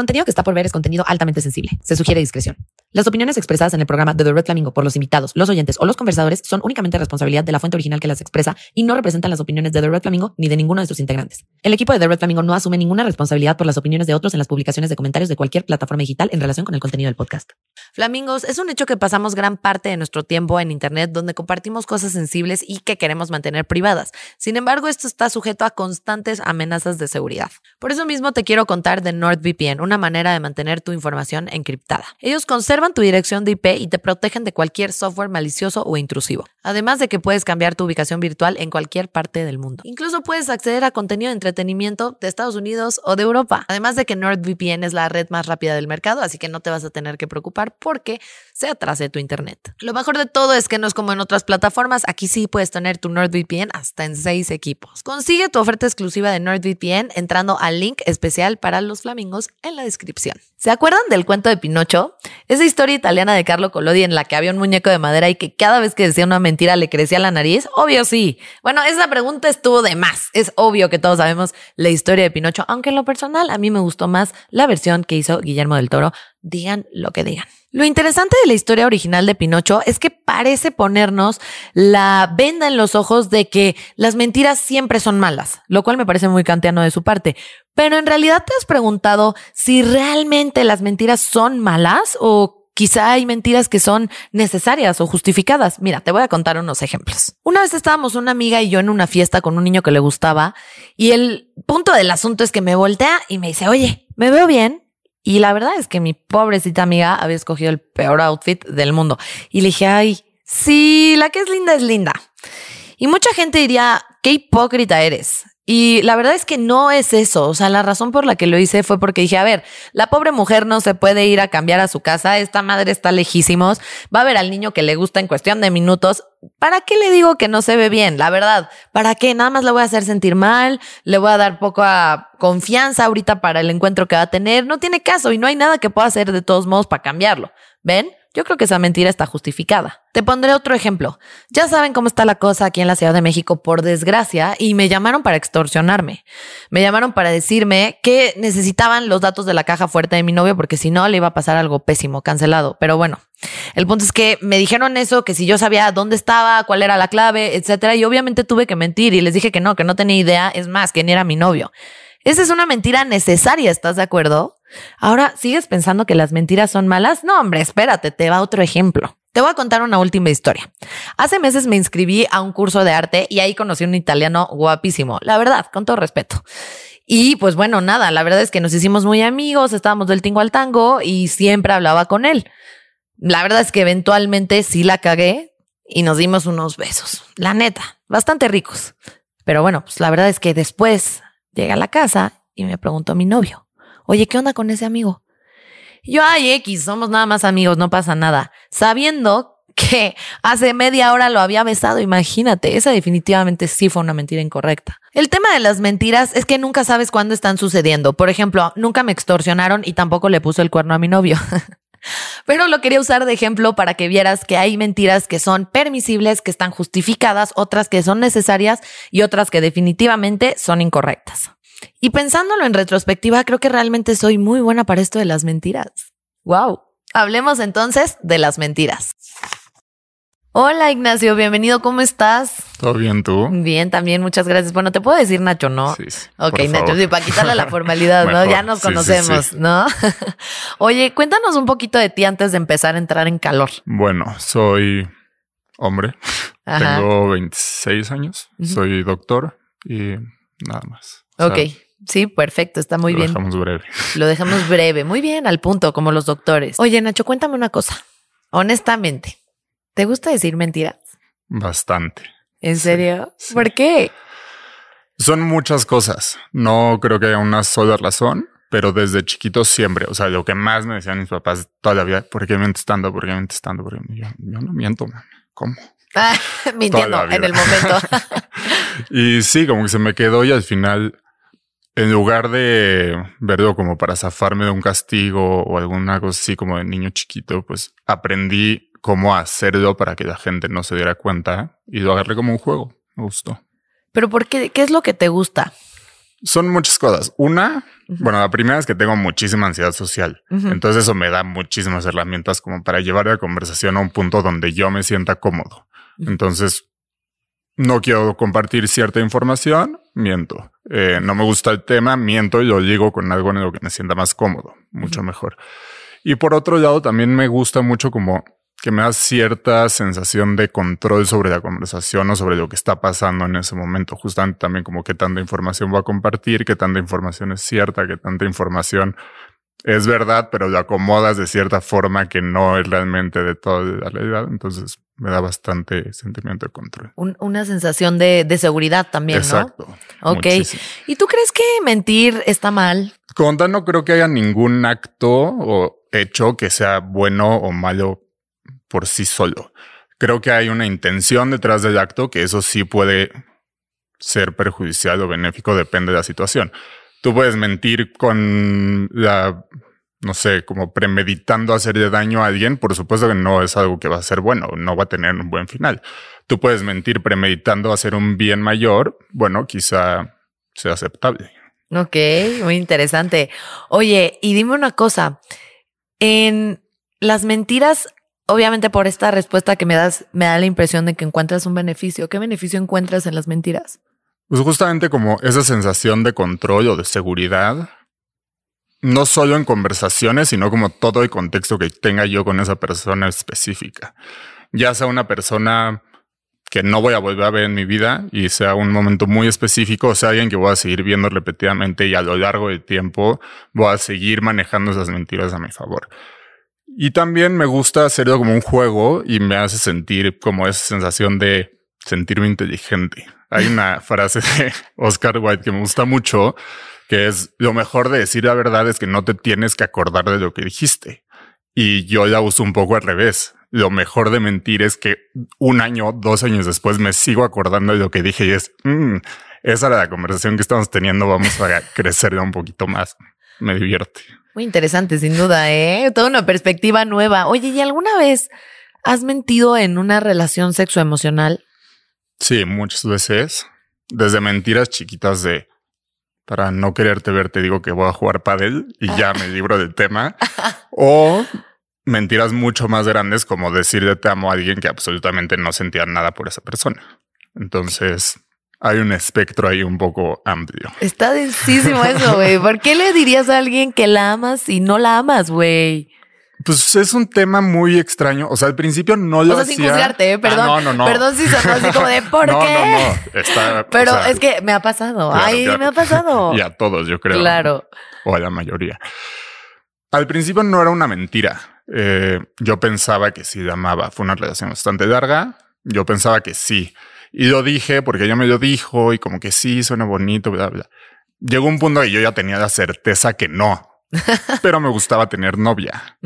contenido que está por ver es contenido altamente sensible. Se sugiere discreción. Las opiniones expresadas en el programa de The Red Flamingo por los invitados, los oyentes o los conversadores son únicamente responsabilidad de la fuente original que las expresa y no representan las opiniones de The Red Flamingo ni de ninguno de sus integrantes. El equipo de The Red Flamingo no asume ninguna responsabilidad por las opiniones de otros en las publicaciones de comentarios de cualquier plataforma digital en relación con el contenido del podcast. Flamingos, es un hecho que pasamos gran parte de nuestro tiempo en Internet donde compartimos cosas sensibles y que queremos mantener privadas. Sin embargo, esto está sujeto a constantes amenazas de seguridad. Por eso mismo te quiero contar de NordVPN, una manera de mantener tu información encriptada. Ellos conservan tu dirección de IP y te protegen de cualquier software malicioso o intrusivo. Además de que puedes cambiar tu ubicación virtual en cualquier parte del mundo. Incluso puedes acceder a contenido de entretenimiento de Estados Unidos o de Europa. Además de que NordVPN es la red más rápida del mercado, así que no te vas a tener que preocupar porque se atrase tu internet. Lo mejor de todo es que no es como en otras plataformas, aquí sí puedes tener tu NordVPN hasta en seis equipos. Consigue tu oferta exclusiva de NordVPN entrando al link especial para los flamingos en la descripción. ¿Se acuerdan del cuento de Pinocho? Historia italiana de Carlo Collodi en la que había un muñeco de madera y que cada vez que decía una mentira le crecía la nariz? Obvio sí. Bueno, esa pregunta estuvo de más. Es obvio que todos sabemos la historia de Pinocho, aunque en lo personal a mí me gustó más la versión que hizo Guillermo del Toro. Digan lo que digan. Lo interesante de la historia original de Pinocho es que parece ponernos la venda en los ojos de que las mentiras siempre son malas, lo cual me parece muy kantiano de su parte. Pero en realidad te has preguntado si realmente las mentiras son malas o Quizá hay mentiras que son necesarias o justificadas. Mira, te voy a contar unos ejemplos. Una vez estábamos una amiga y yo en una fiesta con un niño que le gustaba y el punto del asunto es que me voltea y me dice, oye, ¿me veo bien? Y la verdad es que mi pobrecita amiga había escogido el peor outfit del mundo. Y le dije, ay, sí, la que es linda es linda. Y mucha gente diría, qué hipócrita eres. Y la verdad es que no es eso. O sea, la razón por la que lo hice fue porque dije, a ver, la pobre mujer no se puede ir a cambiar a su casa, esta madre está lejísimos, va a ver al niño que le gusta en cuestión de minutos. ¿Para qué le digo que no se ve bien? La verdad, ¿para qué? Nada más le voy a hacer sentir mal, le voy a dar poca confianza ahorita para el encuentro que va a tener. No tiene caso y no hay nada que pueda hacer de todos modos para cambiarlo. ¿Ven? Yo creo que esa mentira está justificada. Te pondré otro ejemplo. Ya saben cómo está la cosa aquí en la Ciudad de México, por desgracia, y me llamaron para extorsionarme. Me llamaron para decirme que necesitaban los datos de la caja fuerte de mi novio porque si no le iba a pasar algo pésimo, cancelado. Pero bueno, el punto es que me dijeron eso, que si yo sabía dónde estaba, cuál era la clave, etcétera, y obviamente tuve que mentir y les dije que no, que no tenía idea, es más, que ni era mi novio. Esa es una mentira necesaria, ¿estás de acuerdo? Ahora, ¿sigues pensando que las mentiras son malas? No, hombre, espérate, te va otro ejemplo. Te voy a contar una última historia. Hace meses me inscribí a un curso de arte y ahí conocí a un italiano guapísimo, la verdad, con todo respeto. Y pues bueno, nada, la verdad es que nos hicimos muy amigos, estábamos del tingo al tango y siempre hablaba con él. La verdad es que eventualmente sí la cagué y nos dimos unos besos, la neta, bastante ricos. Pero bueno, pues la verdad es que después llegué a la casa y me preguntó mi novio, oye, ¿qué onda con ese amigo? Yo, ay, X, somos nada más amigos, no pasa nada. Sabiendo que hace media hora lo había besado, imagínate, esa definitivamente sí fue una mentira incorrecta. El tema de las mentiras es que nunca sabes cuándo están sucediendo. Por ejemplo, nunca me extorsionaron y tampoco le puso el cuerno a mi novio. Pero lo quería usar de ejemplo para que vieras que hay mentiras que son permisibles, que están justificadas, otras que son necesarias y otras que definitivamente son incorrectas. Y pensándolo en retrospectiva, creo que realmente soy muy buena para esto de las mentiras. ¡Wow! Hablemos entonces de las mentiras. Hola Ignacio, bienvenido, ¿cómo estás? ¿Todo bien tú? Bien, también, muchas gracias. Bueno, te puedo decir Nacho, ¿no? Sí, sí. Ok, Nacho, favor. sí, para quitarle la formalidad, ¿no? Ya nos Sí, conocemos, sí. ¿no? Oye, cuéntanos un poquito de ti antes de empezar a entrar en calor. Bueno, soy hombre. Ajá. Tengo 26 años. Soy doctor y nada más. Ok, sí, perfecto, está muy lo bien. dejamos breve. Lo dejamos breve, muy bien, al punto, como los doctores. Oye, Nacho, cuéntame una cosa. Honestamente, ¿te gusta decir mentiras? Bastante. ¿En serio? sí. ¿Por qué? Son muchas cosas. No creo que haya una sola razón, pero desde chiquito siempre. O sea, lo que más me decían mis papás toda la vida, ¿por qué mientes tanto? ¿Por qué mientes tanto? Porque yo, yo no miento, man. ¿Cómo? Ah, mintiendo en el momento. Y sí, como que se me quedó y al final, en lugar de verlo como para zafarme de un castigo o alguna cosa así como de niño chiquito, pues aprendí cómo hacerlo para que la gente no se diera cuenta y lo agarré como un juego. Me gustó. Pero ¿por qué? ¿Qué es lo que te gusta? Son muchas cosas. Una, bueno, la primera es que tengo muchísima ansiedad social. Entonces eso me da muchísimas herramientas como para llevar la conversación a un punto donde yo me sienta cómodo. Entonces, no quiero compartir cierta información, miento. Eh, no me gusta el tema, miento y lo digo con algo en lo que me sienta más cómodo, mucho mejor. Y por otro lado, también me gusta mucho como que me da cierta sensación de control sobre la conversación o sobre lo que está pasando en ese momento. Justamente también como qué tanta información voy a compartir, qué tanta información es cierta, qué tanta información es verdad, pero lo acomodas de cierta forma que no es realmente de toda la realidad. Entonces me da bastante sentimiento de control. Un- una sensación de, de seguridad también, Exacto. ¿no? Ok. Muchísimo. ¿Y tú crees que mentir está mal? Tal, no creo que haya ningún acto o hecho que sea bueno o malo por sí solo. Creo que hay una intención detrás del acto que eso sí puede ser perjudicial o benéfico, depende de la situación. Tú puedes mentir con la, no sé, como premeditando hacerle daño a alguien. Por supuesto que no es algo que va a ser bueno, no va a tener un buen final. Tú puedes mentir premeditando hacer un bien mayor. Bueno, quizá sea aceptable. Ok, muy interesante. Oye, y dime una cosa. En las mentiras, obviamente por esta respuesta que me das, me da la impresión de que encuentras un beneficio. ¿Qué beneficio encuentras en las mentiras? Pues justamente como esa sensación de control o de seguridad, no solo en conversaciones, sino como todo el contexto que tenga yo con esa persona específica. Ya sea una persona que no voy a volver a ver en mi vida y sea un momento muy específico, o sea, alguien que voy a seguir viendo repetidamente y a lo largo del tiempo voy a seguir manejando esas mentiras a mi favor. Y también me gusta hacerlo como un juego y me hace sentir como esa sensación de sentirme inteligente. Hay una frase de Oscar Wilde que me gusta mucho, que es lo mejor de decir la verdad es que no te tienes que acordar de lo que dijiste. Y yo la uso un poco al revés. Lo mejor de mentir es que un año, dos años después me sigo acordando de lo que dije y es, "Mm, esa era la conversación que estamos teniendo, vamos a crecerla un poquito más. Me divierte. Muy interesante, sin duda, ¿eh? Toda una perspectiva nueva. Oye, ¿y alguna vez has mentido en una relación sexoemocional? Sí, muchas veces. Desde mentiras chiquitas de para no quererte ver, te digo que voy a jugar pádel y ya me libro del tema. O mentiras mucho más grandes como decirle te amo a alguien que absolutamente no sentía nada por esa persona. Entonces hay un espectro ahí un poco amplio. Está densísimo eso, güey. ¿Por qué le dirías a alguien que la amas y no la amas, güey? Pues es un tema muy extraño. O sea, al principio no lo O sea, sin hacía. juzgarte, ¿eh? Ah, Perdón. no, no, no. Perdón si sonó así como de ¿por no, qué? no, no. Está, o Pero sea, es que me ha pasado. claro, Ay, claro. me ha pasado. Y a todos, yo creo. Claro. o a la mayoría. Al principio no era una mentira. Eh, yo pensaba que sí la amaba. Fue una relación bastante larga. Yo pensaba que sí. Y lo dije porque ella me lo dijo y como que sí, suena bonito, bla, bla. Llegó un punto que yo ya tenía la certeza que no. pero me gustaba tener novia.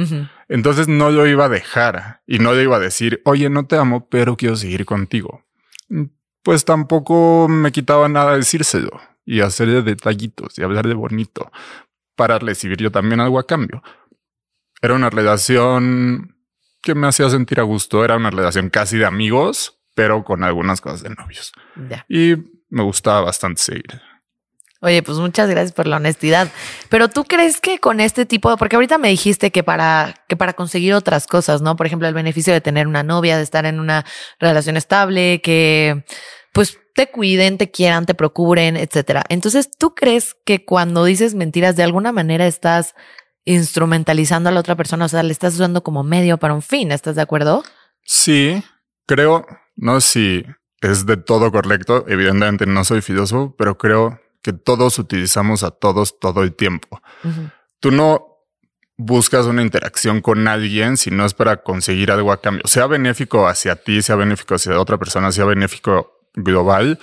Entonces no lo iba a dejar y no le iba a decir, oye, no te amo, pero quiero seguir contigo. Pues tampoco me quitaba nada decírselo y hacerle detallitos y hablarle bonito para recibir yo también algo a cambio. Era una relación que me hacía sentir a gusto, era una relación casi de amigos, pero con algunas cosas de novios. Y me gustaba bastante seguir. Oye, pues muchas gracias por la honestidad. Pero tú crees que con este tipo de, porque ahorita me dijiste que para, que para conseguir otras cosas, ¿no? Por ejemplo, el beneficio de tener una novia, de estar en una relación estable, que pues te cuiden, te quieran, te procuren, etcétera. Entonces, ¿tú crees que cuando dices mentiras de alguna manera estás instrumentalizando a la otra persona? O sea, le estás usando como medio para un fin, ¿estás de acuerdo? Sí, creo, no sé si es de todo correcto, evidentemente no soy filósofo, pero creo que todos utilizamos a todos todo el tiempo. Tú no buscas una interacción con alguien si no es para conseguir algo a cambio, sea benéfico hacia ti, sea benéfico hacia otra persona, sea benéfico global.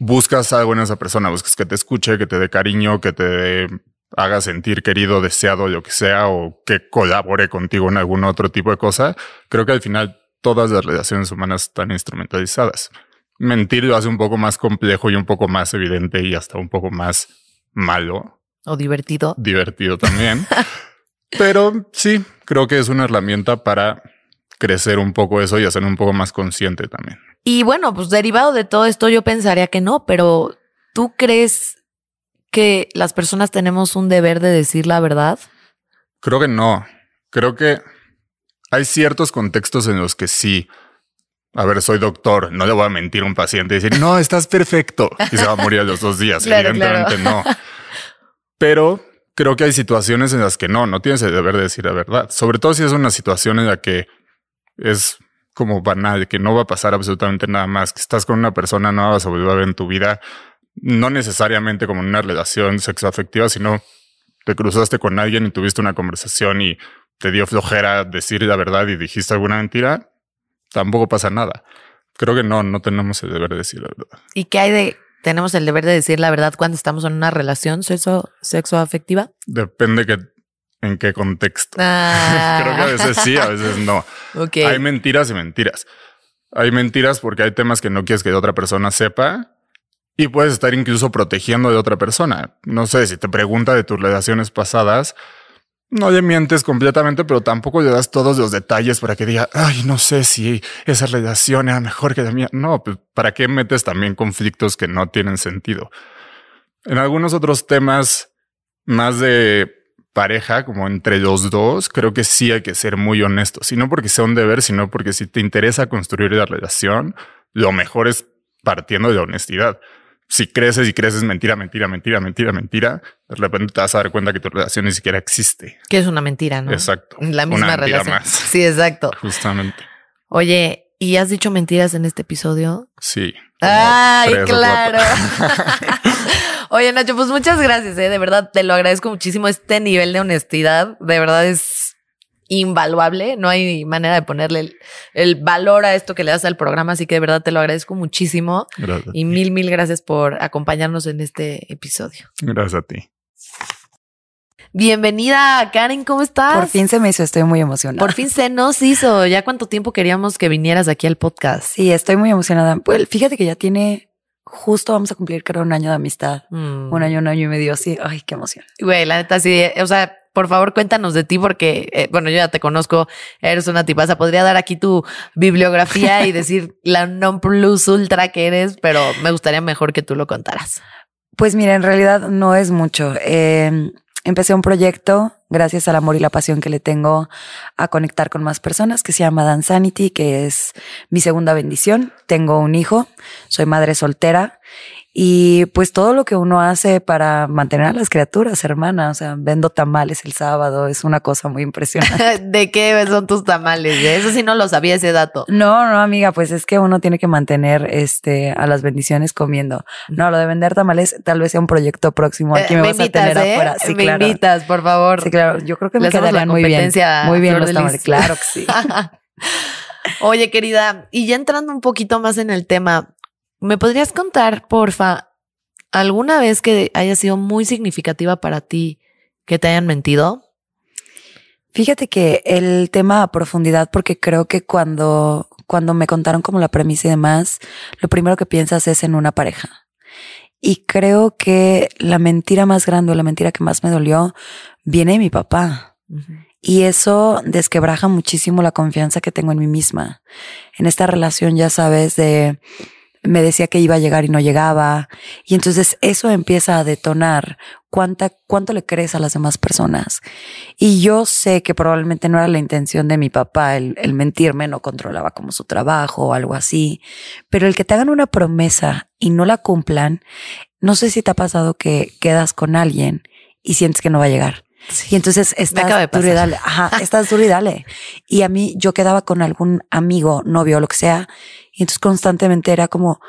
Buscas algo en esa persona, buscas que te escuche, que te dé cariño, que te haga sentir querido, deseado, lo que sea, o que colabore contigo en algún otro tipo de cosa. Creo que al final todas las relaciones humanas están instrumentalizadas. Mentir lo hace un poco más complejo y un poco más evidente y hasta un poco más malo, O divertido. divertido también. Pero sí, creo que es una herramienta para crecer un poco eso y hacer un poco más consciente también. Y bueno, pues derivado de todo esto, yo pensaría que no, pero ¿tú crees que las personas tenemos un deber de decir la verdad? Creo que no. Creo que hay ciertos contextos en los que sí. A ver, soy doctor, no le voy a mentir a un paciente y decir, no, estás perfecto y se va a morir a los dos días. Claro, Evidentemente no. Pero creo que hay situaciones en las que no, no tienes el deber de decir la verdad. Sobre todo si es una situación en la que es como banal, que no va a pasar absolutamente nada más, que estás con una persona, no vas a volver a ver en tu vida, no necesariamente como en una relación sexoafectiva, sino te cruzaste con alguien y tuviste una conversación y te dio flojera decir la verdad y dijiste alguna mentira, tampoco pasa nada. Creo que no, no tenemos el deber de decir la verdad. ¿Y qué hay de tenemos el deber de decir la verdad cuando estamos en una relación sexo, sexo afectiva? Depende que, en qué contexto. Ah. Creo que a veces sí, a veces no. Ok. Hay mentiras y mentiras. Hay mentiras porque hay temas que no quieres que otra persona sepa y puedes estar incluso protegiendo de otra persona. No sé, si te pregunta de tus relaciones pasadas, no le mientes completamente, pero tampoco le das todos los detalles para que diga, ay, no sé si esa relación era mejor que la mía. No, pues, ¿para qué metes también conflictos que no tienen sentido? En algunos otros temas más de pareja, como entre los dos, creo que sí hay que ser muy honestos. Y no porque sea un deber, sino porque si te interesa construir la relación, lo mejor es partiendo de la honestidad si creces y creces mentira, mentira, mentira, mentira, mentira, de repente te vas a dar cuenta que tu relación ni siquiera existe. Que es una mentira, ¿no? Exacto. La misma Una relación. más. Sí, exacto. Justamente. Oye, ¿y has dicho mentiras en este episodio? Sí. Ay, claro. Oye, Nacho, pues muchas gracias, ¿eh? de verdad te lo agradezco muchísimo. Este nivel de honestidad, de verdad es invaluable. No hay manera de ponerle el, el valor a esto que le das al programa, así que de verdad te lo agradezco muchísimo. Gracias. Y mil, mil gracias por acompañarnos en este episodio. Gracias a ti. Bienvenida, Karen, ¿cómo estás? Por fin se me hizo, estoy muy emocionada. Por fin se nos hizo. Ya cuánto tiempo queríamos que vinieras aquí al podcast. Sí, estoy muy emocionada. Pues fíjate que ya tiene, justo vamos a cumplir creo un año de amistad. Mm. Un año, un año y medio, sí. Ay, qué emoción. Güey, la neta, sí. O sea, por favor, cuéntanos de ti porque, eh, bueno, yo ya te conozco, eres una tipaza. Podría dar aquí tu bibliografía y decir la non plus ultra que eres, pero me gustaría mejor que tú lo contaras. Pues mira, en realidad no es mucho. Eh, empecé un proyecto gracias al amor y la pasión que le tengo a conectar con más personas que se llama Dansanity, que es mi segunda bendición. Tengo un hijo, soy madre soltera y pues todo lo que uno hace para mantener a las criaturas, hermana, o sea, vendo tamales el sábado, es una cosa muy impresionante. ¿De qué son tus tamales? Eso sí no lo sabía ese dato. No, no, amiga, pues es que uno tiene que mantener este a las bendiciones comiendo. No, lo de vender tamales tal vez sea un proyecto próximo. Aquí Eh, me, vas a tener ¿eh? afuera. Sí, me claro. invitas, por favor. Sí, claro. Yo creo que me quedarían muy bien. Muy bien los tamales. Claro que sí. Oye, querida, y ya entrando un poquito más en el tema, ¿me podrías contar, porfa, alguna vez que haya sido muy significativa para ti que te hayan mentido? Fíjate que el tema a profundidad, porque creo que cuando, cuando me contaron como la premisa y demás, lo primero que piensas es en una pareja. Y creo que la mentira más grande o la mentira que más me dolió viene de mi papá. Y eso desquebraja muchísimo la confianza que tengo en mí misma. En esta relación, ya sabes, de me decía que iba a llegar y no llegaba. Y entonces eso empieza a detonar cuánta, cuánto le crees a las demás personas. Y yo sé que probablemente no era la intención de mi papá el, el mentirme, no controlaba como su trabajo o algo así. Pero el que te hagan una promesa y no la cumplan, no sé si te ha pasado que quedas con alguien y sientes que no va a llegar. Y entonces estás duro y dale. Ajá, estás duro y dale. Y a mí, yo quedaba con algún amigo, novio, lo que sea, y entonces constantemente era como,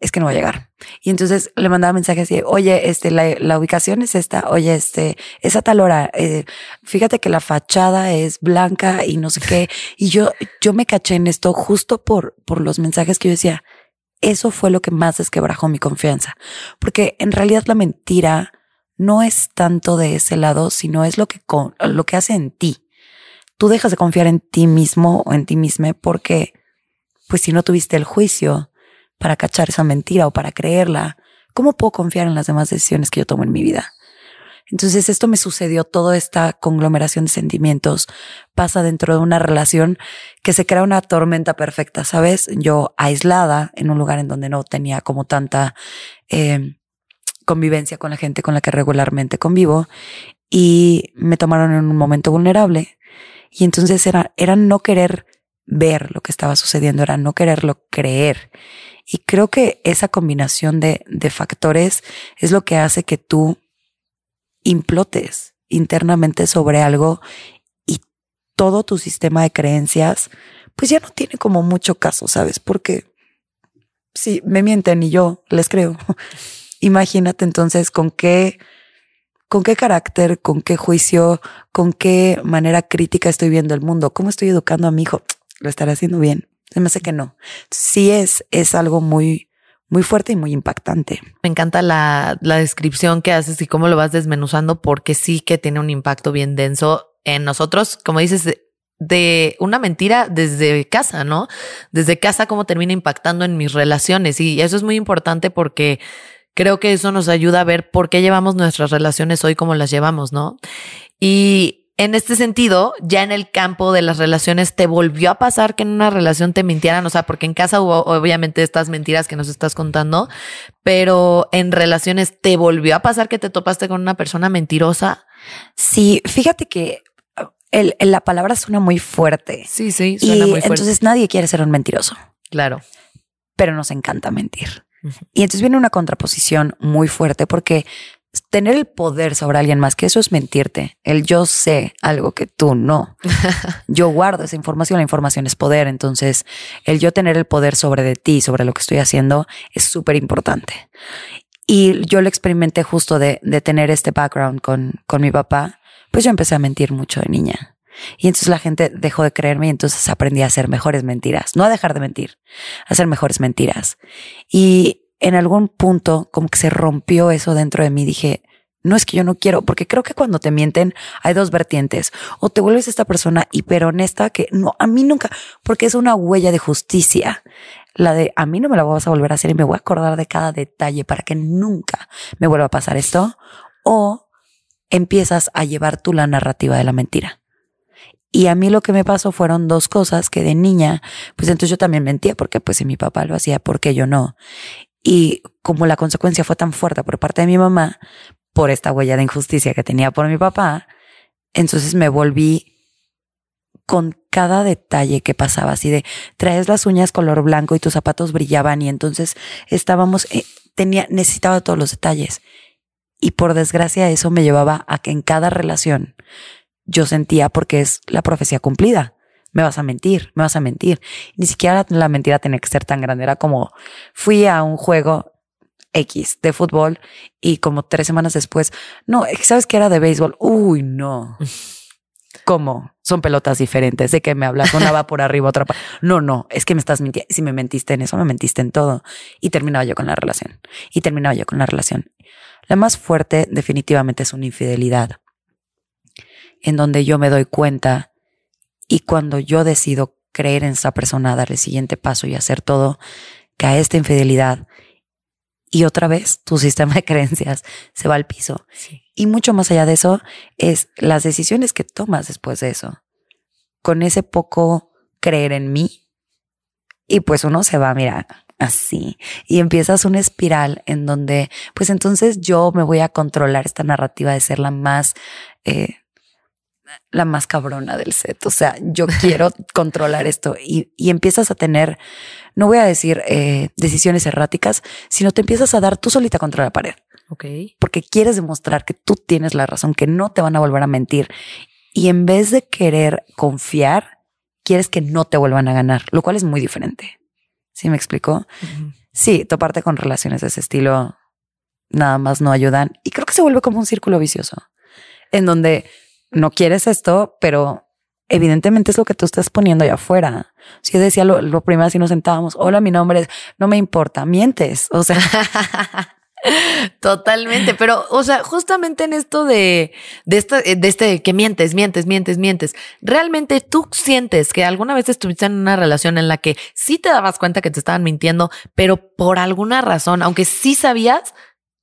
es que no va a llegar. Y entonces le mandaba mensajes así, oye, este, la, la ubicación es esta, oye, este, es a tal hora, eh, fíjate que la fachada es blanca y no sé qué. Y yo, yo me caché en esto justo por, por los mensajes que yo decía, eso fue lo que más desquebrajó mi confianza. Porque en realidad la mentira no es tanto de ese lado, sino es lo que, lo que hace en ti. Tú dejas de confiar en ti mismo o en ti misma porque, pues si no tuviste el juicio para cachar esa mentira o para creerla, ¿cómo puedo confiar en las demás decisiones que yo tomo en mi vida? Entonces esto me sucedió, toda esta conglomeración de sentimientos pasa dentro de una relación que se crea una tormenta perfecta, ¿sabes? Yo aislada en un lugar en donde no tenía como tanta, eh, convivencia con la gente con la que regularmente convivo y me tomaron en un momento vulnerable. Y entonces era, era no querer ver lo que estaba sucediendo, era no quererlo creer. Y creo que esa combinación de, de factores es lo que hace que tú implotes internamente sobre algo y todo tu sistema de creencias, pues ya no tiene como mucho caso, ¿sabes? Porque si me mienten y yo les creo. Imagínate entonces con qué, con qué carácter, con qué juicio, con qué manera crítica estoy viendo el mundo, cómo estoy educando a mi hijo. Lo estaré haciendo bien. Se me hace que no. Sí es, es algo muy, muy fuerte y muy impactante. Me encanta la, la descripción que haces y cómo lo vas desmenuzando porque sí que tiene un impacto bien denso en nosotros, como dices, de una mentira desde casa, ¿no? Desde casa, cómo termina impactando en mis relaciones. Y eso es muy importante porque creo que eso nos ayuda a ver por qué llevamos nuestras relaciones hoy como las llevamos, ¿no? Y en este sentido, ya en el campo de las relaciones, ¿te volvió a pasar que en una relación te mintieran? O sea, porque en casa hubo obviamente estas mentiras que nos estás contando, pero en relaciones, ¿te volvió a pasar que te topaste con una persona mentirosa? Sí, fíjate que uh, el, la palabra suena muy fuerte. Sí, sí, suena muy fuerte. Entonces nadie quiere ser un mentiroso. Claro. Pero nos encanta mentir. Y entonces viene una contraposición muy fuerte porque tener el poder sobre alguien más, que eso es mentirte. El yo sé algo que tú no. yo guardo esa información, la información es poder. Entonces, el yo tener el poder sobre de ti, sobre lo que estoy haciendo, es súper importante. Y yo lo experimenté justo de, de tener este background con, con mi papá. Pues yo empecé a mentir mucho de niña. Y entonces la gente dejó de creerme y entonces aprendí a hacer mejores mentiras, no a dejar de mentir, a hacer mejores mentiras. Y en algún punto como que se rompió eso dentro de mí. Dije, no es que yo no quiero, porque creo que cuando te mienten hay dos vertientes. O te vuelves esta persona hiper honesta que no, a mí nunca, porque es una huella de justicia. La de a mí no me la vas a volver a hacer y me voy a acordar de cada detalle para que nunca me vuelva a pasar esto. O empiezas a llevar tú la narrativa de la mentira. Y a mí lo que me pasó fueron dos cosas que de niña, pues entonces yo también mentía porque pues si mi papá lo hacía, ¿por qué yo no? Y como la consecuencia fue tan fuerte por parte de mi mamá, por esta huella de injusticia que tenía por mi papá, entonces me volví con cada detalle que pasaba, así de traes las uñas color blanco y tus zapatos brillaban y entonces estábamos, eh, tenía, necesitaba todos los detalles. Y por desgracia eso me llevaba a que en cada relación yo sentía, porque es la profecía cumplida, me vas a mentir, me vas a mentir. Ni siquiera la mentira tenía que ser tan grande. Era como fui a un juego X de fútbol y como tres semanas después, no, sabes que era de béisbol. Uy, no. ¿Cómo? Son pelotas diferentes. ¿De qué me hablas? Una va por arriba, otra. No, no, es que me estás mintiendo. Si me mentiste en eso, me mentiste en todo. Y terminaba yo con la relación. Y terminaba yo con la relación. La más fuerte definitivamente es una infidelidad. En donde yo me doy cuenta y cuando yo decido creer en esa persona, dar el siguiente paso y hacer todo, cae esta infidelidad y otra vez tu sistema de creencias se va al piso. Y mucho más allá de eso es las decisiones que tomas después de eso. Con ese poco creer en mí. Y pues uno se va, mira, así. Y empiezas una espiral en donde, pues entonces yo me voy a controlar esta narrativa de ser la más eh, la más cabrona del set. O sea, yo quiero controlar esto y, y, empiezas a tener, no voy a decir eh, decisiones erráticas, sino te empiezas a dar tú solita contra la pared. Ok. Porque quieres demostrar que tú tienes la razón, que no te van a volver a mentir. Y en vez de querer confiar, quieres que no te vuelvan a ganar, lo cual es muy diferente. ¿Sí me explicó? Sí, toparte con relaciones de ese estilo nada más no ayudan. Y creo que se vuelve como un círculo vicioso en donde no quieres esto, pero evidentemente es lo que tú estás poniendo allá afuera. Si yo decía lo, primero, si nos sentábamos, hola, mi nombre es, no me importa, mientes. O sea, Totalmente, pero, o sea, justamente en esto de, de, de este que mientes, mientes, mientes, mientes, ¿realmente tú sientes que alguna vez estuviste en una relación en la que sí te dabas cuenta que te estaban mintiendo, pero por alguna razón, aunque sí sabías,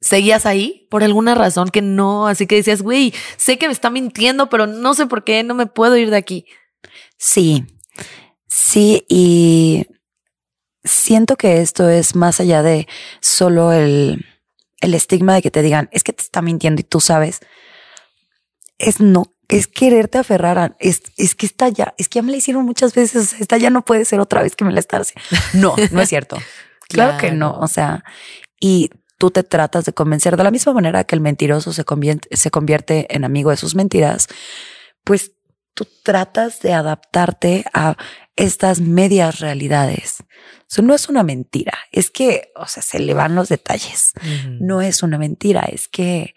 seguías ahí por alguna razón que no, así que decías, güey, sé que me está mintiendo, pero no sé por qué no me puedo ir de aquí. Sí, sí, y siento que esto es más allá de solo el, el estigma de que te digan, es que te está mintiendo y tú sabes, es no, es quererte aferrar a, es, es que está ya, es que ya me la hicieron muchas veces, esta ya no puede ser otra vez que me la está haciendo. No, no es cierto. claro, que no, o sea, y tú te tratas de convencer de la misma manera que el mentiroso se convierte, se convierte en amigo de sus mentiras, pues tú tratas de adaptarte a estas medias realidades. Eso no es una mentira, es que, o sea, se le van los detalles. No es una mentira, es que,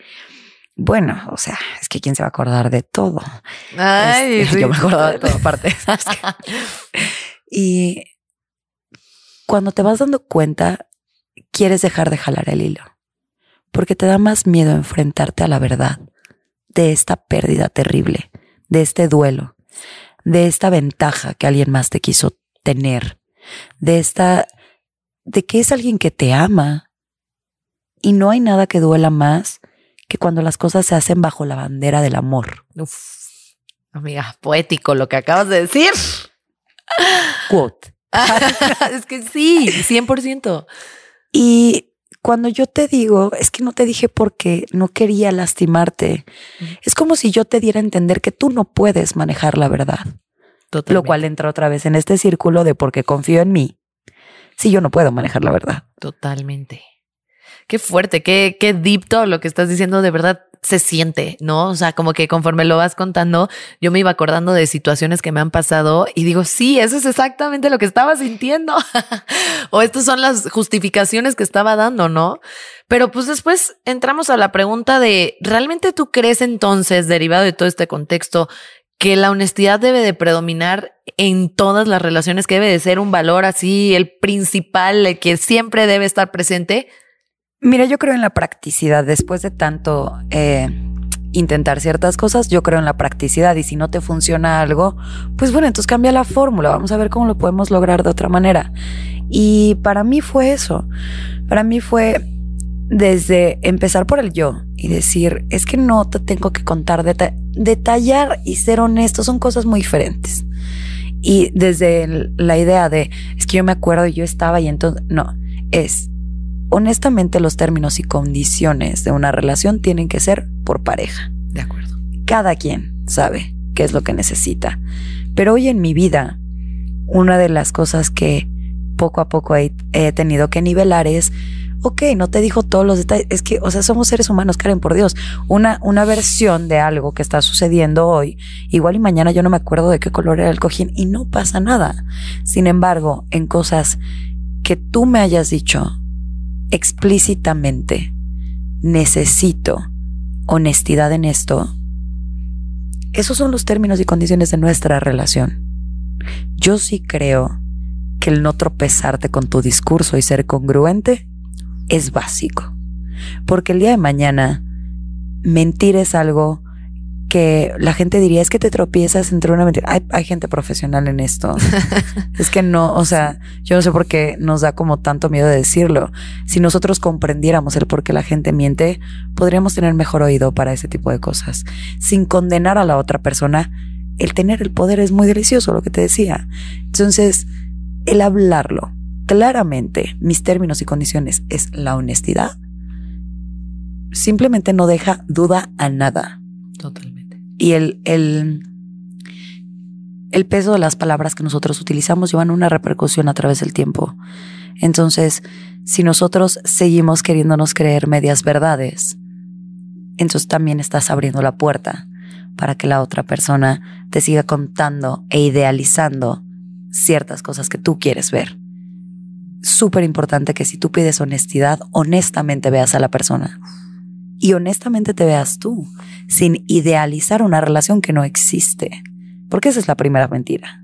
bueno, o sea, es que quién se va a acordar de todo. Ay, Este, yo me acuerdo de toda parte. y cuando te vas dando cuenta, quieres dejar de jalar el hilo, porque te da más miedo enfrentarte a la verdad de esta pérdida terrible, de este duelo, de esta ventaja que alguien más te quiso tener, de esta, de que es alguien que te ama. Y no hay nada que duela más que cuando las cosas se hacen bajo la bandera del amor. Uf, amiga, poético lo que acabas de decir. Quote. es que sí, 100%. Y cuando yo te digo, es que no te dije porque no quería lastimarte. Es como si yo te diera a entender que tú no puedes manejar la verdad. Totalmente. Lo cual entra otra vez en este círculo de porque confío en mí. Si yo no puedo manejar la verdad. Totalmente. Qué fuerte, qué, qué deep todo lo que estás diciendo de verdad se siente, ¿no? O sea, como que conforme lo vas contando, yo me iba acordando de situaciones que me han pasado y digo, sí, eso es exactamente lo que estaba sintiendo. o estas son las justificaciones que estaba dando, ¿no? Pero pues después entramos a la pregunta de, ¿realmente tú crees entonces, derivado de todo este contexto, que la honestidad debe de predominar en todas las relaciones, que debe de ser un valor así, el principal, el que siempre debe estar presente? Mira, yo creo en la practicidad. Después de tanto eh, intentar ciertas cosas, yo creo en la practicidad. Y si no te funciona algo, pues bueno, entonces cambia la fórmula. Vamos a ver cómo lo podemos lograr de otra manera. Y para mí fue eso. Para mí fue desde empezar por el yo y decir, es que no te tengo que contar, deta detallar y ser honesto son cosas muy diferentes. Y desde la idea de, es que yo me acuerdo y yo estaba y entonces, no, es, honestamente los términos y condiciones de una relación tienen que ser por pareja. De acuerdo. Cada quien sabe qué es lo que necesita. Pero hoy en mi vida, una de las cosas que poco a poco he, he tenido que nivelar es, ok, no te dijo todos los detalles, es que, o sea, somos seres humanos, Karen, por Dios, una, una versión de algo que está sucediendo hoy, igual y mañana yo no me acuerdo de qué color era el cojín y no pasa nada. Sin embargo, en cosas que tú me hayas dicho explícitamente, necesito honestidad en esto, esos son los términos y condiciones de nuestra relación. Yo sí creo que el no tropezarte con tu discurso y ser congruente es básico. Porque el día de mañana mentir es algo que la gente diría es que te tropiezas entre una mentira. Hay, hay gente profesional en esto. es que no, o sea, yo no sé por qué nos da como tanto miedo de decirlo. Si nosotros comprendiéramos el por qué la gente miente, podríamos tener mejor oído para ese tipo de cosas. Sin condenar a la otra persona, el tener el poder es muy delicioso, lo que te decía. Entonces, el hablarlo claramente, mis términos y condiciones es la honestidad, simplemente no deja duda a nada. Totalmente. Y el, el, el peso de las palabras que nosotros utilizamos llevan una repercusión a través del tiempo. Entonces, si nosotros seguimos queriéndonos creer medias verdades, entonces también estás abriendo la puerta para que la otra persona te siga contando e idealizando ciertas cosas que tú quieres ver. Súper importante que si tú pides honestidad, honestamente veas a la persona. Y honestamente te veas tú, sin idealizar una relación que no existe. Porque esa es la primera mentira.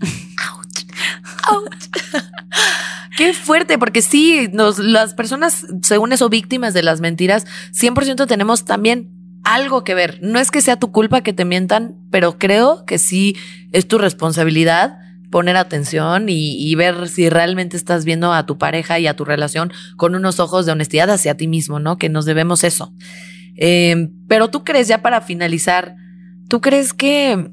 Qué fuerte, porque sí, nos, las personas, según eso, víctimas de las mentiras, 100% tenemos también algo que ver. No es que sea tu culpa que te mientan, pero creo que sí es tu responsabilidad poner atención y, y, ver si realmente estás viendo a tu pareja y a tu relación con unos ojos de honestidad hacia ti mismo, ¿no? Que nos debemos eso. Eh, pero tú crees, ya para finalizar, ¿tú crees que...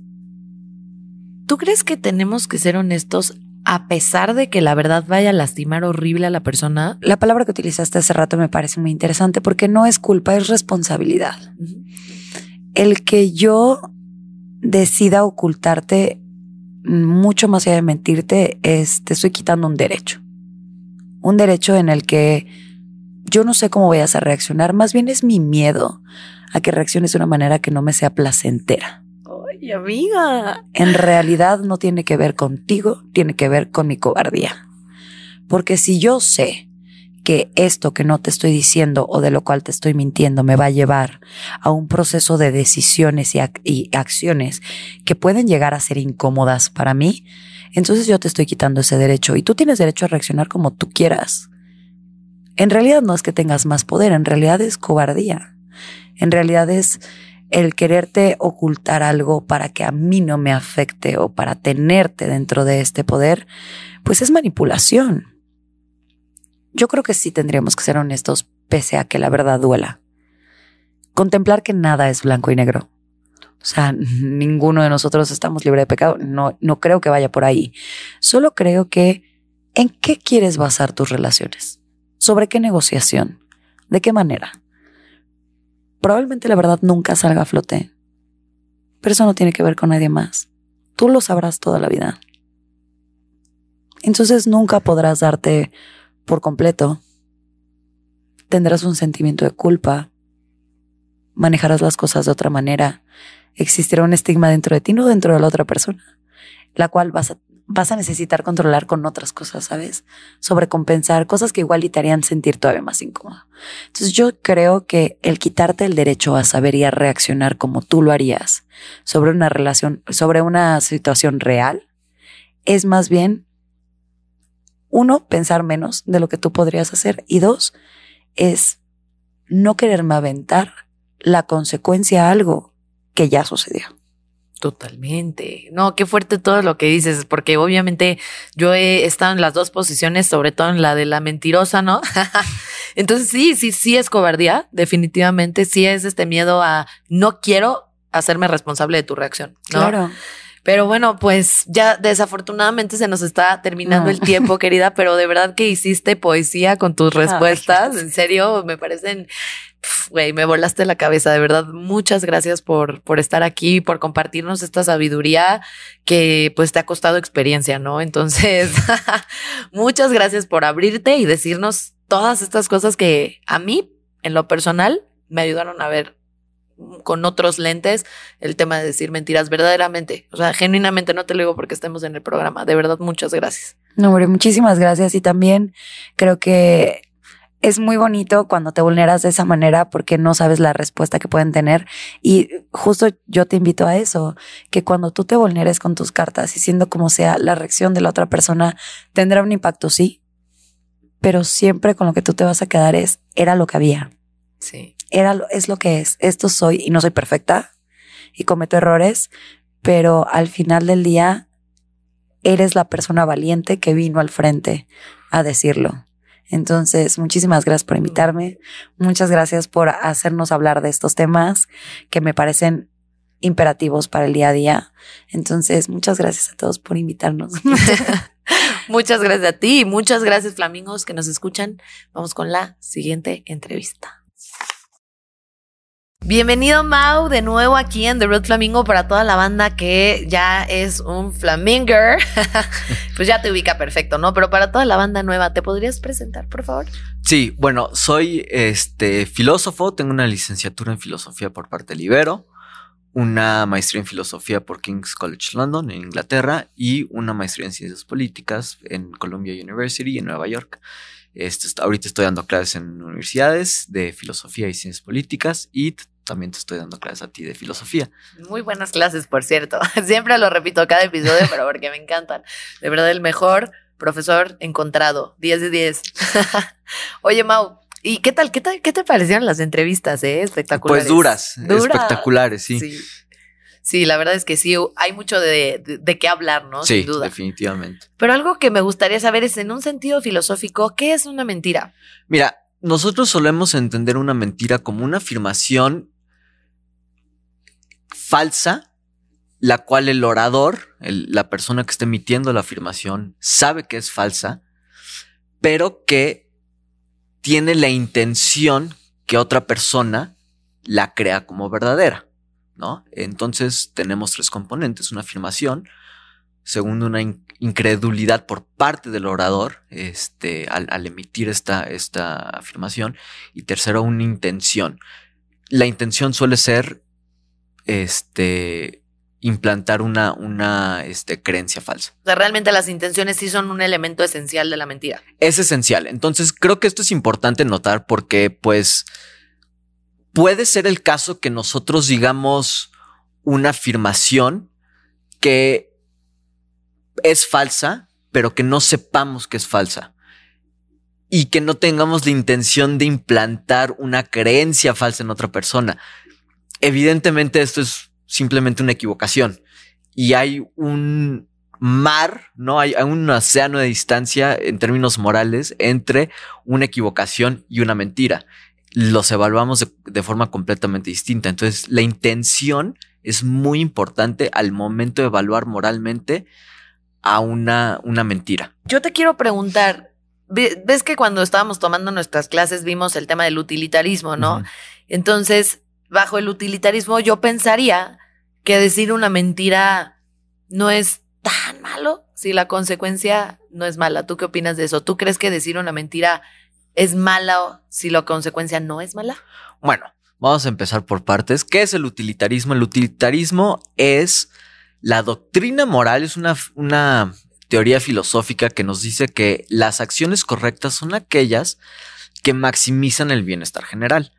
¿Tú crees que tenemos que ser honestos a pesar de que la verdad vaya a lastimar horrible a la persona. La palabra que utilizaste hace rato me parece muy interesante porque no es culpa, es responsabilidad. El que yo decida ocultarte mucho más allá de mentirte es te estoy quitando un derecho. Un derecho en el que yo no sé cómo vayas a reaccionar, más bien es mi miedo a que reacciones de una manera que no me sea placentera. Ay, amiga. En realidad no tiene que ver contigo, tiene que ver con mi cobardía. Porque si yo sé que esto que no te estoy diciendo o de lo cual te estoy mintiendo me va a llevar a un proceso de decisiones y, y, acciones que pueden llegar a ser incómodas para mí, entonces yo te estoy quitando ese derecho y tú tienes derecho a reaccionar como tú quieras. En realidad no es que tengas más poder, en realidad es cobardía. En realidad es el quererte ocultar algo para que a mí no me afecte o para tenerte dentro de este poder, pues es manipulación. Yo creo que sí tendríamos que ser honestos pese a que la verdad duela. Contemplar que nada es blanco y negro. O sea, ninguno de nosotros estamos libre de pecado. No, no creo que vaya por ahí. Solo creo que ¿en qué quieres basar tus relaciones? ¿Sobre qué negociación? ¿De qué manera? probablemente la verdad nunca salga a flote. Pero eso no tiene que ver con nadie más. Tú lo sabrás toda la vida. Entonces nunca podrás darte por completo. Tendrás un sentimiento de culpa. Manejarás las cosas de otra manera. Existirá un estigma dentro de ti, no dentro de la otra persona, la cual vas a vas a necesitar controlar con otras cosas, ¿sabes? Sobrecompensar cosas que igual te harían sentir todavía más incómodo. Entonces yo creo que el quitarte el derecho a saber y a reaccionar como tú lo harías sobre una relación, sobre una situación real, es más bien, uno, pensar menos de lo que tú podrías hacer y dos, es no quererme aventar la consecuencia a algo que ya sucedió. Totalmente. No, qué fuerte todo lo que dices, porque obviamente yo he estado en las dos posiciones, sobre todo en la de la mentirosa, ¿no? Entonces sí, sí, sí es cobardía, definitivamente, sí es este miedo a no quiero hacerme responsable de tu reacción. Claro. Pero bueno, pues ya desafortunadamente se nos está terminando el tiempo, querida, pero de verdad que hiciste poesía con tus respuestas. en serio, me parecen güey, me volaste la cabeza, de verdad. Muchas gracias por, por estar aquí, por compartirnos esta sabiduría que pues te ha costado experiencia, ¿no? Entonces, muchas gracias por abrirte y decirnos todas estas cosas que a mí, en lo personal, me ayudaron a ver con otros lentes el tema de decir mentiras verdaderamente. O sea, genuinamente no te lo digo porque estemos en el programa. De verdad, muchas gracias. No, hombre, muchísimas gracias. Y también creo que es muy bonito cuando te vulneras de esa manera porque no sabes la respuesta que pueden tener. Y justo yo te invito a eso, que cuando tú te vulneres con tus cartas y siendo como sea, la reacción de la otra persona tendrá un impacto, sí, pero siempre con lo que tú te vas a quedar es, era lo que había. Sí. Era, es lo que es. Esto soy y no soy perfecta y cometo errores, pero al final del día eres la persona valiente que vino al frente a decirlo. Entonces, muchísimas gracias por invitarme. Muchas gracias por hacernos hablar de estos temas que me parecen imperativos para el día a día. Entonces, muchas gracias a todos por invitarnos. muchas gracias a ti y muchas gracias, flamingos, que nos escuchan. Vamos con la siguiente entrevista. Bienvenido Mau de nuevo aquí en The Red Flamingo para toda la banda que ya es un flaminger. pues ya te ubica perfecto, ¿no? Pero para toda la banda nueva, ¿te podrías presentar, por favor? Sí, bueno, soy este filósofo, tengo una licenciatura en filosofía por parte de Ibero, una maestría en filosofía por King's College London en Inglaterra y una maestría en ciencias políticas en Columbia University en Nueva York. Este, ahorita estoy dando clases en universidades de filosofía y ciencias políticas y también te estoy dando clases a ti de filosofía. Muy buenas clases, por cierto. Siempre lo repito cada episodio, pero porque me encantan. De verdad, el mejor profesor encontrado. 10 de 10. Oye, Mau, ¿y qué tal, qué tal, qué te parecieron las entrevistas, eh? Espectaculares. Pues duras, espectaculares, sí. sí. Sí, la verdad es que sí, hay mucho de, de, qué hablar, ¿no? Sí, Sin duda. definitivamente. Pero algo que me gustaría saber es, en un sentido filosófico, ¿qué es una mentira? Mira, nosotros solemos entender una mentira como una afirmación falsa, la cual el orador, la persona que está emitiendo la afirmación, sabe que es falsa, pero que tiene la intención que otra persona la crea como verdadera, ¿no? Entonces tenemos tres componentes, una afirmación, segundo una in- incredulidad por parte del orador este, al, al emitir esta, esta afirmación y tercero una intención. La intención suele ser este, implantar una, una este, creencia falsa. O sea, realmente las intenciones sí son un elemento esencial de la mentira. es esencial. Entonces, creo que esto es importante notar porque, pues, puede ser el caso que nosotros digamos una afirmación que es falsa, pero que no sepamos que es falsa. Y que no tengamos la intención de implantar una creencia falsa en otra persona. Evidentemente esto es simplemente una equivocación. Y hay un mar, ¿no? Hay, hay un océano de distancia en términos morales entre una equivocación y una mentira. Los evaluamos de, de forma completamente distinta. Entonces, la intención es muy importante al momento de evaluar moralmente a una, una mentira. Yo te quiero preguntar, ve- ves que cuando estábamos tomando nuestras clases vimos el tema del utilitarismo, ¿no? Entonces, bajo el utilitarismo, yo pensaría que decir una mentira no es tan malo si la consecuencia no es mala. ¿Tú qué opinas de eso? ¿Tú crees que decir una mentira es mala si la consecuencia no es mala? Bueno, vamos a empezar por partes. ¿Qué es el utilitarismo? El utilitarismo es la doctrina moral, es una, una teoría filosófica que nos dice que las acciones correctas son aquellas que maximizan el bienestar general.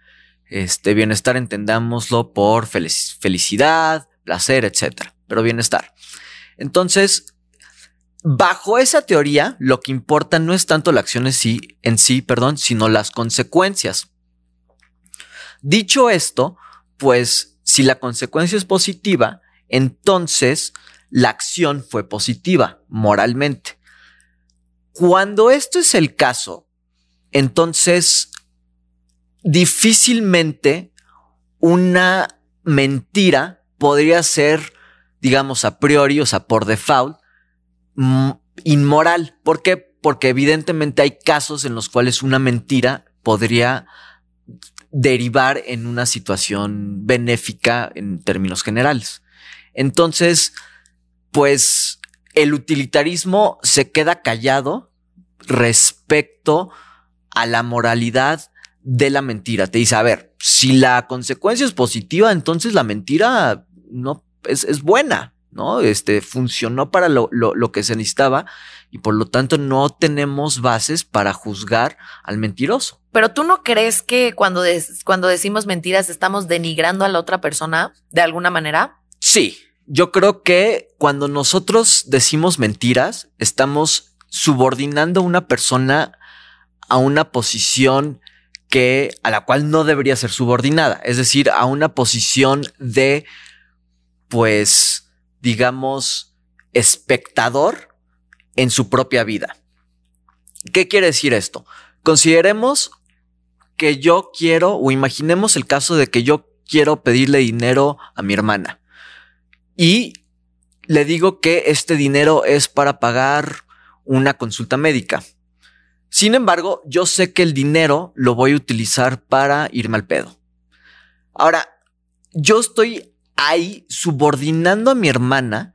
Este bienestar entendámoslo por felic- felicidad, placer, etcétera, pero bienestar. Entonces, bajo esa teoría, lo que importa no es tanto la acción en sí, en sí, perdón, sino las consecuencias. Dicho esto, pues si la consecuencia es positiva, entonces la acción fue positiva moralmente. Cuando esto es el caso, entonces difícilmente una mentira podría ser, digamos, a priori, o sea, por default, mm, inmoral. ¿Por qué? Porque evidentemente hay casos en los cuales una mentira podría derivar en una situación benéfica en términos generales. Entonces, pues el utilitarismo se queda callado respecto a la moralidad de la mentira. Te dice, a ver, si la consecuencia es positiva, entonces la mentira no es, es buena, ¿no? Este funcionó para lo, lo, lo que se necesitaba y por lo tanto no tenemos bases para juzgar al mentiroso. Pero tú no crees que cuando, des- cuando decimos mentiras estamos denigrando a la otra persona de alguna manera? Sí, yo creo que cuando nosotros decimos mentiras, estamos subordinando a una persona a una posición que a la cual no debería ser subordinada, es decir, a una posición de pues digamos espectador en su propia vida. ¿Qué quiere decir esto? Consideremos que yo quiero o imaginemos el caso de que yo quiero pedirle dinero a mi hermana y le digo que este dinero es para pagar una consulta médica. Sin embargo, yo sé que el dinero lo voy a utilizar para irme al pedo. Ahora, yo estoy ahí subordinando a mi hermana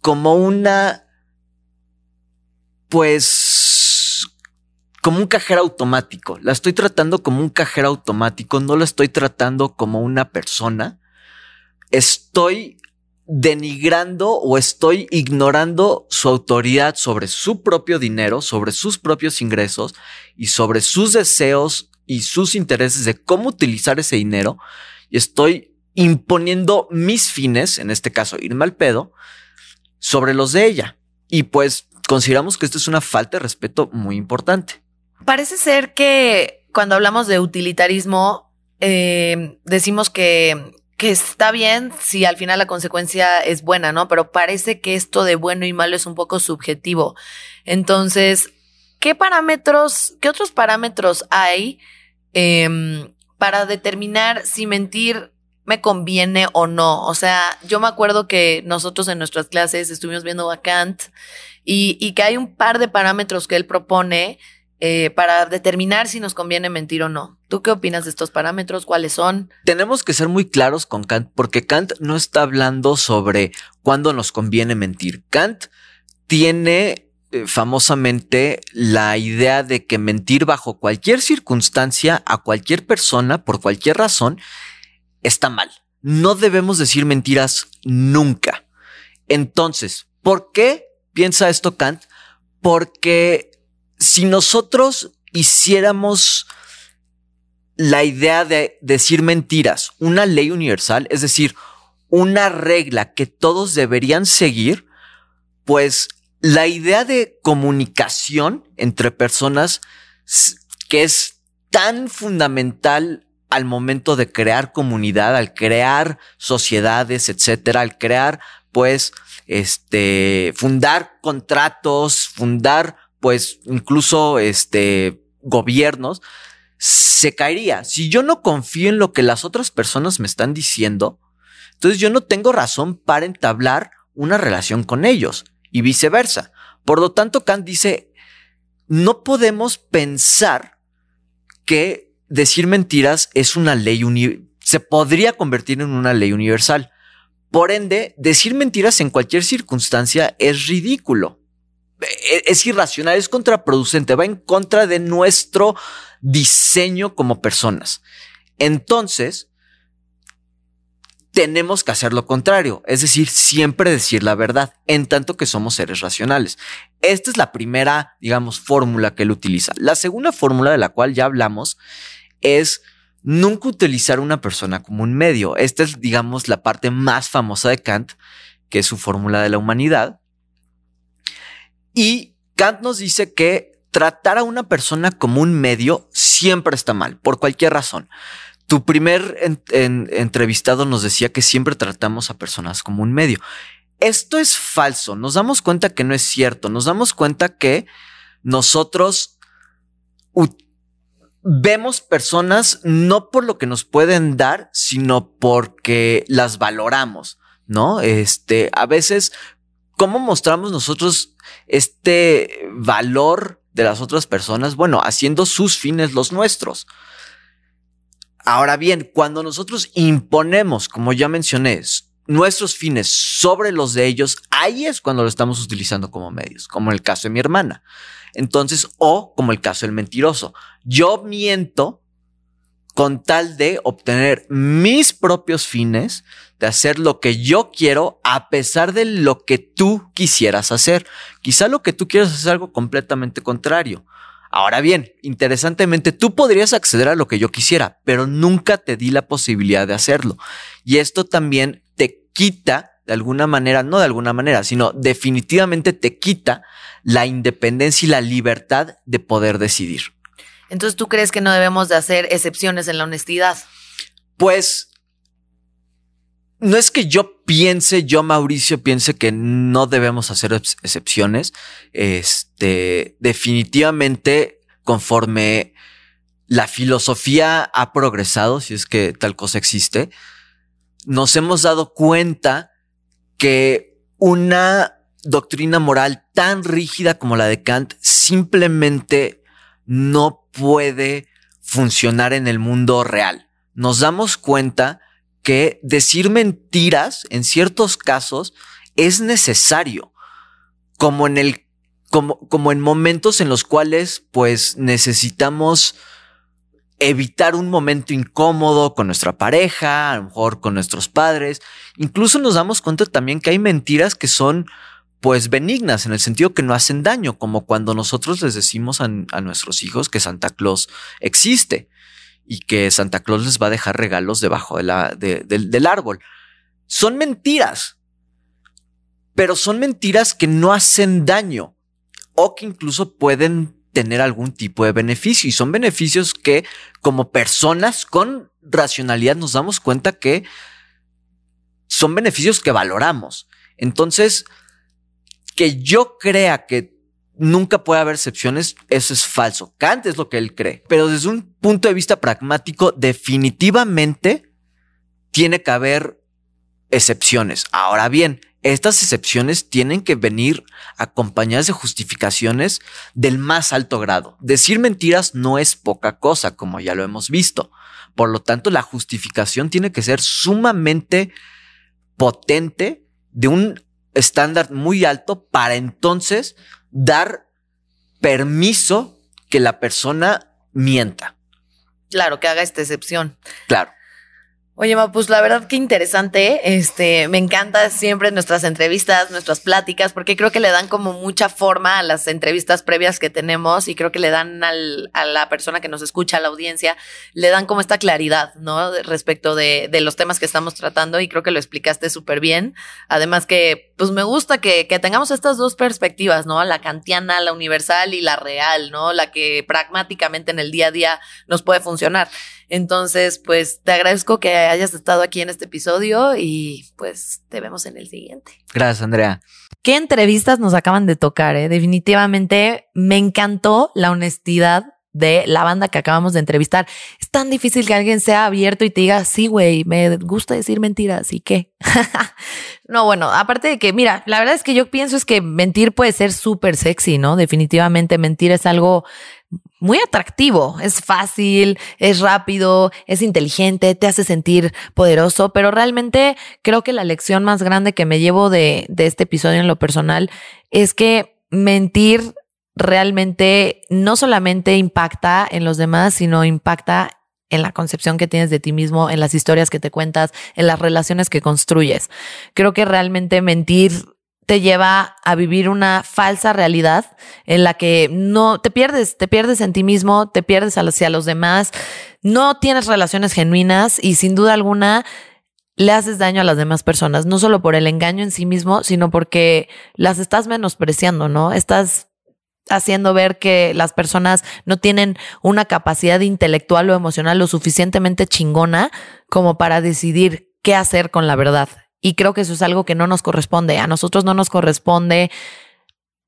como una, pues, como un cajero automático. La estoy tratando como un cajero automático, no la estoy tratando como una persona. Estoy denigrando o estoy ignorando su autoridad sobre su propio dinero, sobre sus propios ingresos y sobre sus deseos y sus intereses de cómo utilizar ese dinero. Y estoy imponiendo mis fines, en este caso irme al pedo, sobre los de ella. Y pues consideramos que esto es una falta de respeto muy importante. Parece ser que cuando hablamos de utilitarismo, eh, decimos que, que está bien si al final la consecuencia es buena, ¿no? Pero parece que esto de bueno y malo es un poco subjetivo. Entonces, ¿qué parámetros, qué otros parámetros hay em, para determinar si mentir me conviene o no. O sea, yo me acuerdo que nosotros en nuestras clases estuvimos viendo a Kant y, y que hay un par de parámetros que él propone eh, para determinar si nos conviene mentir o no. ¿Tú qué opinas de estos parámetros? ¿Cuáles son? Tenemos que ser muy claros con Kant porque Kant no está hablando sobre cuándo nos conviene mentir. Kant tiene eh, famosamente la idea de que mentir bajo cualquier circunstancia a cualquier persona por cualquier razón está mal. No debemos decir mentiras nunca. Entonces, ¿por qué piensa esto Kant? Porque si nosotros hiciéramos la idea de decir mentiras, una ley universal, es decir, una regla que todos deberían seguir, pues la idea de comunicación entre personas que es tan fundamental al momento de crear comunidad, al crear sociedades, etcétera, al crear, pues, este, fundar contratos, fundar pues incluso este gobiernos, se caería. Si yo no confío en lo que las otras personas me están diciendo, entonces yo no tengo razón para entablar una relación con ellos y viceversa. Por lo tanto, Kant dice, no podemos pensar que decir mentiras es una ley se podría convertir en una ley universal. Por ende, decir mentiras en cualquier circunstancia es ridículo. E, es irracional, es contraproducente, va en contra de nuestro diseño como personas. Entonces, tenemos que hacer lo contrario, es decir, siempre decir la verdad, en tanto que somos seres racionales. Esta es la primera, digamos, fórmula que él utiliza. La segunda fórmula de la cual ya hablamos es nunca utilizar una persona como un medio. Esta es, digamos, la parte más famosa de Kant, que es su fórmula de la humanidad, y Kant nos dice que tratar a una persona como un medio siempre está mal, por cualquier razón. Tu primer entrevistado nos decía que siempre tratamos a personas como un medio. Esto es falso, nos damos cuenta que no es cierto, nos damos cuenta que nosotros vemos personas no por lo que nos pueden dar, sino porque las valoramos, ¿no? Este, a veces, ¿cómo mostramos nosotros este valor de las otras personas, bueno, haciendo sus fines los nuestros. Ahora bien, cuando nosotros imponemos, como ya mencioné, nuestros fines sobre los de ellos, ahí es cuando lo estamos utilizando como medios, como en el caso de mi hermana. Entonces, o como el caso del mentiroso. Yo miento con tal de obtener mis propios fines, de hacer lo que yo quiero a pesar de lo que tú quisieras hacer. Quizá lo que tú quieras es algo completamente contrario. Ahora bien, interesantemente, tú podrías acceder a lo que yo quisiera, pero nunca te di la posibilidad de hacerlo. Y esto también te quita, de alguna manera, no de alguna manera, sino definitivamente te quita la independencia y la libertad de poder decidir. Entonces, ¿tú crees que no debemos de hacer excepciones en la honestidad? Pues no es que yo piense, yo Mauricio piense que no debemos hacer excepciones. Este, definitivamente, conforme la filosofía ha progresado, si es que tal cosa existe, nos hemos dado cuenta que una doctrina moral tan rígida como la de Kant simplemente no puede funcionar en el mundo real. Nos damos cuenta que decir mentiras en ciertos casos es necesario, como en el como, como en momentos en los cuales pues necesitamos evitar un momento incómodo con nuestra pareja, a lo mejor con nuestros padres. Incluso nos damos cuenta también que hay mentiras que son pues benignas en el sentido que no hacen daño, como cuando nosotros les decimos a, a nuestros hijos que Santa Claus existe y que Santa Claus les va a dejar regalos debajo de la, del árbol. Son mentiras, pero son mentiras que no hacen daño o que incluso pueden tener algún tipo de beneficio y son beneficios que como personas con racionalidad nos damos cuenta que son beneficios que valoramos. Entonces, que yo crea que nunca puede haber excepciones, eso es falso. Kant es lo que él cree. Pero desde un punto de vista pragmático, definitivamente tiene que haber excepciones. Ahora bien, estas excepciones tienen que venir acompañadas de justificaciones del más alto grado. Decir mentiras no es poca cosa, como ya lo hemos visto. Por lo tanto, la justificación tiene que ser sumamente potente, de un estándar muy alto, para entonces dar permiso que la persona mienta. Claro, que haga esta excepción. Claro. Oye, Ma, pues la verdad que interesante. Este, me encanta siempre nuestras entrevistas, nuestras pláticas, porque creo que le dan como mucha forma a las entrevistas previas que tenemos y creo que le dan al, a la persona que nos escucha, a la audiencia, le dan como esta claridad, ¿no? Respecto de, de los temas que estamos tratando y creo que lo explicaste súper bien. Además que, pues me gusta que, que tengamos estas dos perspectivas, ¿no? La kantiana, la universal y la real, ¿no? La que pragmáticamente en el día a día nos puede funcionar. Entonces, pues te agradezco que hayas estado aquí en este episodio y pues te vemos en el siguiente. Gracias, Andrea. ¿Qué entrevistas nos acaban de tocar? Eh? Definitivamente me encantó la honestidad de la banda que acabamos de entrevistar. Es tan difícil que alguien sea abierto y te diga, sí, güey, me gusta decir mentiras y qué. no, bueno, aparte de que, mira, la verdad es que yo pienso es que mentir puede ser súper sexy, ¿no? Definitivamente mentir es algo muy atractivo, es fácil, es rápido, es inteligente, te hace sentir poderoso, pero realmente creo que la lección más grande que me llevo de, de este episodio en lo personal es que mentir realmente no solamente impacta en los demás, sino impacta en la concepción que tienes de ti mismo, en las historias que te cuentas, en las relaciones que construyes. Creo que realmente mentir te lleva a vivir una falsa realidad en la que no te pierdes, te pierdes en ti mismo, te pierdes hacia los demás, no tienes relaciones genuinas y sin duda alguna le haces daño a las demás personas, no solo por el engaño en sí mismo, sino porque las estás menospreciando, ¿no? Estás haciendo ver que las personas no tienen una capacidad intelectual o emocional lo suficientemente chingona como para decidir qué hacer con la verdad. Y creo que eso es algo que no nos corresponde. A nosotros no nos corresponde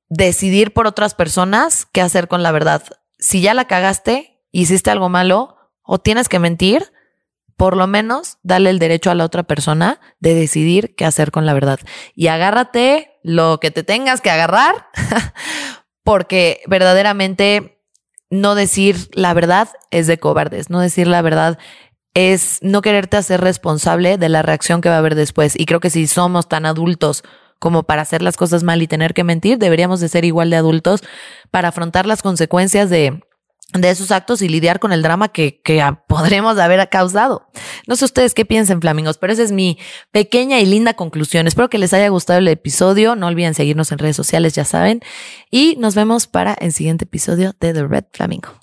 decidir por otras personas qué hacer con la verdad. Si ya la cagaste, hiciste algo malo o tienes que mentir, por lo menos dale el derecho a la otra persona de decidir qué hacer con la verdad. Y agárrate lo que te tengas que agarrar, porque verdaderamente no decir la verdad es de cobardes, no decir la verdad es no quererte hacer responsable de la reacción que va a haber después. Y creo que si somos tan adultos como para hacer las cosas mal y tener que mentir, deberíamos de ser igual de adultos para afrontar las consecuencias de, de esos actos y lidiar con el drama que, que podremos haber causado. No sé ustedes qué piensan, flamingos, pero esa es mi pequeña y linda conclusión. Espero que les haya gustado el episodio. No olviden seguirnos en redes sociales, ya saben. Y nos vemos para el siguiente episodio de The Red Flamingo.